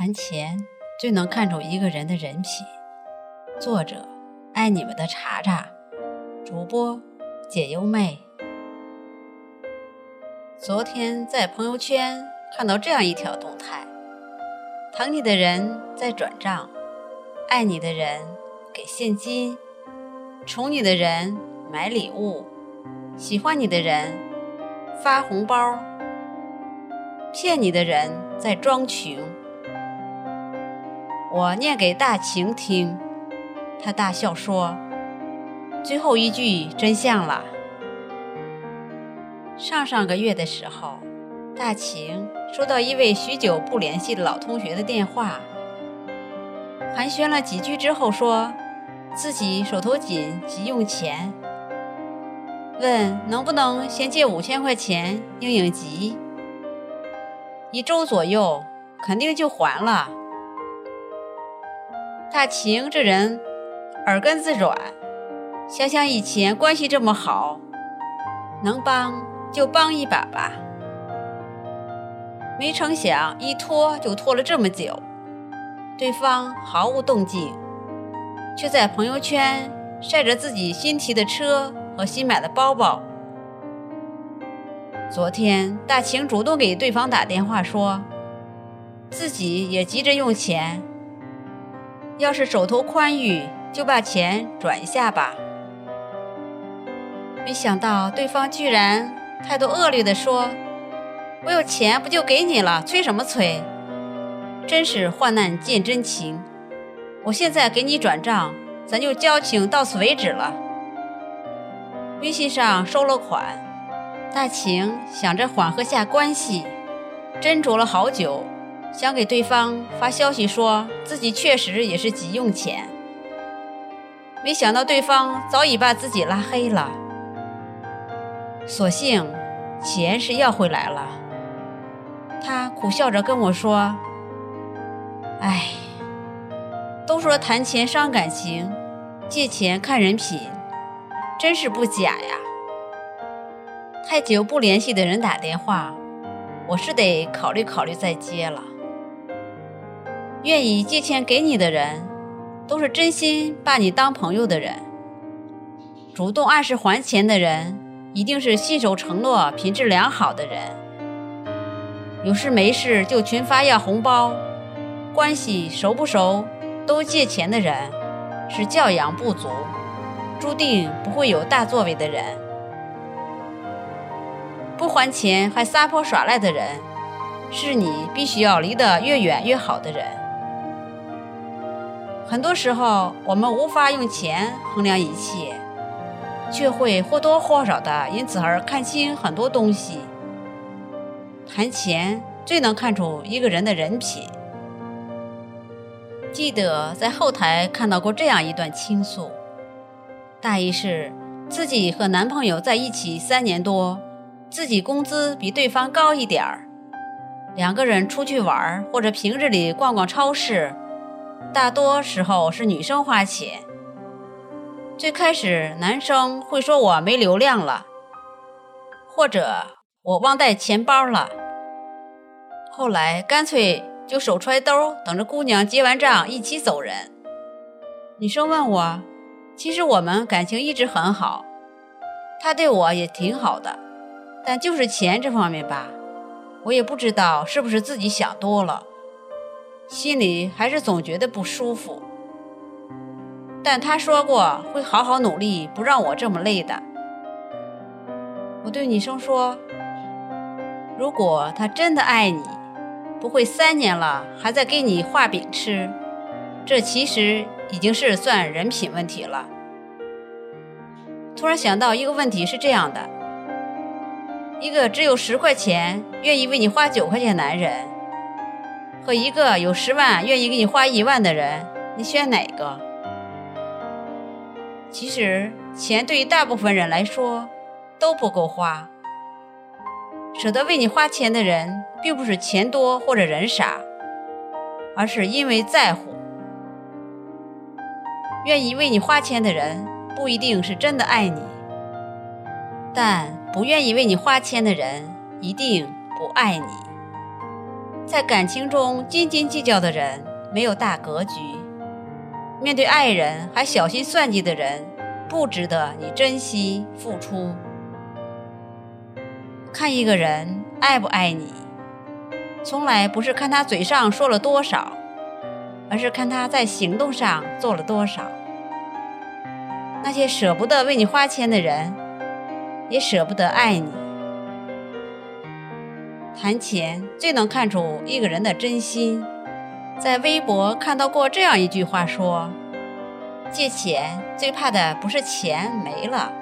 谈钱最能看出一个人的人品。作者：爱你们的茶茶，主播：解忧妹。昨天在朋友圈看到这样一条动态：疼你的人在转账，爱你的人给现金，宠你的人买礼物，喜欢你的人发红包，骗你的人在装穷。我念给大晴听，他大笑说：“最后一句真相了。”上上个月的时候，大晴收到一位许久不联系的老同学的电话，寒暄了几句之后，说自己手头紧，急用钱，问能不能先借五千块钱应应急，一周左右肯定就还了。大晴这人耳根子软，想想以前关系这么好，能帮就帮一把吧。没成想一拖就拖了这么久，对方毫无动静，却在朋友圈晒着自己新提的车和新买的包包。昨天大晴主动给对方打电话，说自己也急着用钱。要是手头宽裕，就把钱转一下吧。没想到对方居然态度恶劣地说：“我有钱不就给你了，催什么催？真是患难见真情。我现在给你转账，咱就交情到此为止了。”微信上收了款，大晴想着缓和下关系，斟酌了好久。想给对方发消息，说自己确实也是急用钱，没想到对方早已把自己拉黑了。所幸钱是要回来了。他苦笑着跟我说：“哎，都说谈钱伤感情，借钱看人品，真是不假呀。”太久不联系的人打电话，我是得考虑考虑再接了。愿意借钱给你的人，都是真心把你当朋友的人。主动按时还钱的人，一定是信守承诺、品质良好的人。有事没事就群发要红包，关系熟不熟都借钱的人，是教养不足，注定不会有大作为的人。不还钱还撒泼耍赖的人，是你必须要离得越远越好的人。很多时候，我们无法用钱衡量一切，却会或多或少的因此而看清很多东西。谈钱最能看出一个人的人品。记得在后台看到过这样一段倾诉，大意是自己和男朋友在一起三年多，自己工资比对方高一点儿，两个人出去玩或者平日里逛逛超市。大多时候是女生花钱。最开始，男生会说我没流量了，或者我忘带钱包了。后来干脆就手揣兜，等着姑娘结完账一起走人。女生问我，其实我们感情一直很好，他对我也挺好的，但就是钱这方面吧，我也不知道是不是自己想多了。心里还是总觉得不舒服，但他说过会好好努力，不让我这么累的。我对女生说：“如果他真的爱你，不会三年了还在给你画饼吃，这其实已经是算人品问题了。”突然想到一个问题是这样的：一个只有十块钱愿意为你花九块钱的男人。和一个有十万愿意给你花一万的人，你选哪个？其实钱对于大部分人来说都不够花。舍得为你花钱的人，并不是钱多或者人傻，而是因为在乎。愿意为你花钱的人，不一定是真的爱你，但不愿意为你花钱的人，一定不爱你。在感情中斤斤计较的人没有大格局，面对爱人还小心算计的人，不值得你珍惜付出。看一个人爱不爱你，从来不是看他嘴上说了多少，而是看他在行动上做了多少。那些舍不得为你花钱的人，也舍不得爱你。谈钱最能看出一个人的真心。在微博看到过这样一句话说：“借钱最怕的不是钱没了，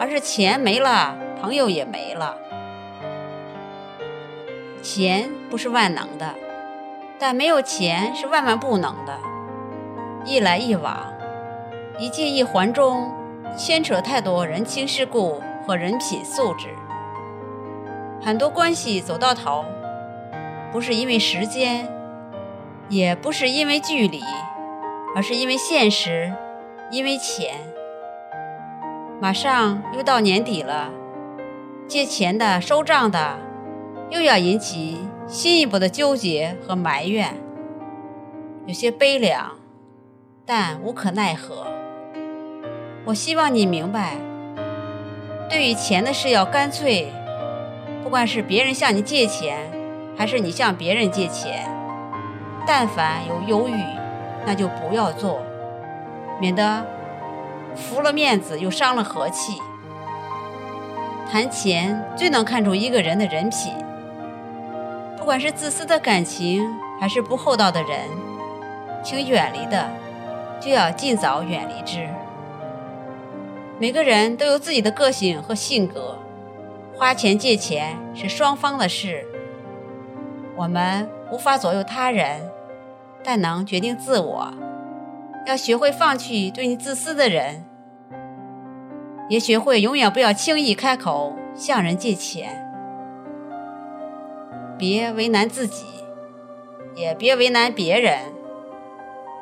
而是钱没了，朋友也没了。”钱不是万能的，但没有钱是万万不能的。一来一往，一借一还中，牵扯太多人情世故和人品素质。很多关系走到头，不是因为时间，也不是因为距离，而是因为现实，因为钱。马上又到年底了，借钱的、收账的。又要引起新一步的纠结和埋怨，有些悲凉，但无可奈何。我希望你明白，对于钱的事要干脆，不管是别人向你借钱，还是你向别人借钱，但凡有犹豫，那就不要做，免得服了面子又伤了和气。谈钱最能看出一个人的人品。不管是自私的感情，还是不厚道的人，请远离的，就要尽早远离之。每个人都有自己的个性和性格，花钱借钱是双方的事。我们无法左右他人，但能决定自我。要学会放弃对你自私的人，也学会永远不要轻易开口向人借钱。别为难自己，也别为难别人，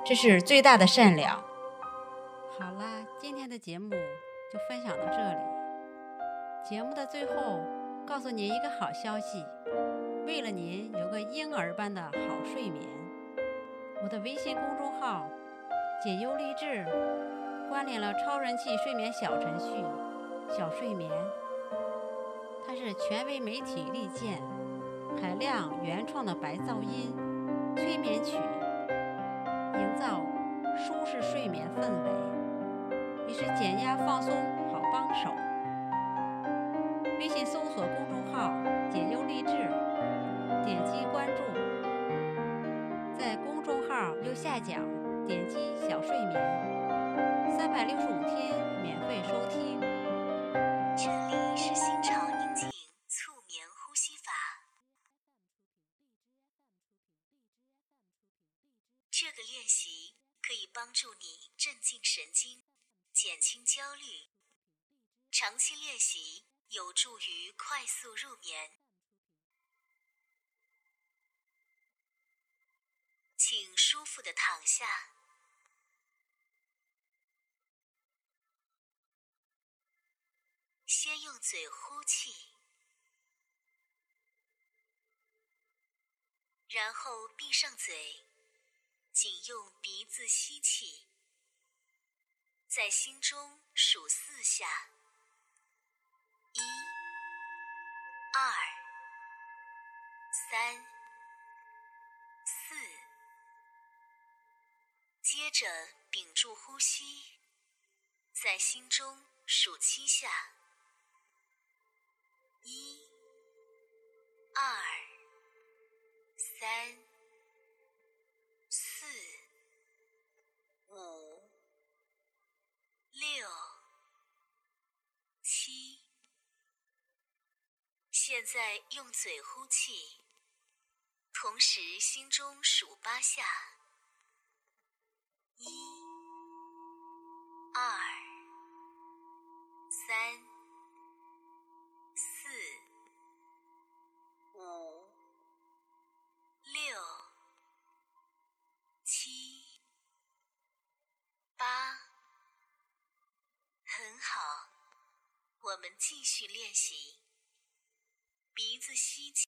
这是最大的善良。好啦，今天的节目就分享到这里。节目的最后，告诉您一个好消息：为了您有个婴儿般的好睡眠，我的微信公众号“解忧励志”关联了超人气睡眠小程序“小睡眠”，它是权威媒体力荐。海量原创的白噪音催眠曲，营造舒适睡眠氛围，也是减压放松好帮手。天免费收听。这里是心潮宁静促眠呼吸法。这个练习可以帮助你镇静神经，减轻焦虑。长期练习有助于快速入眠。请舒服的躺下，先用嘴呼气，然后闭上嘴。仅用鼻子吸气，在心中数四下：一、二、三、四。接着屏住呼吸，在心中数七下：二、三。四五、六、七，现在用嘴呼气，同时心中数八下：一、二、三、我们继续练习。鼻子吸气。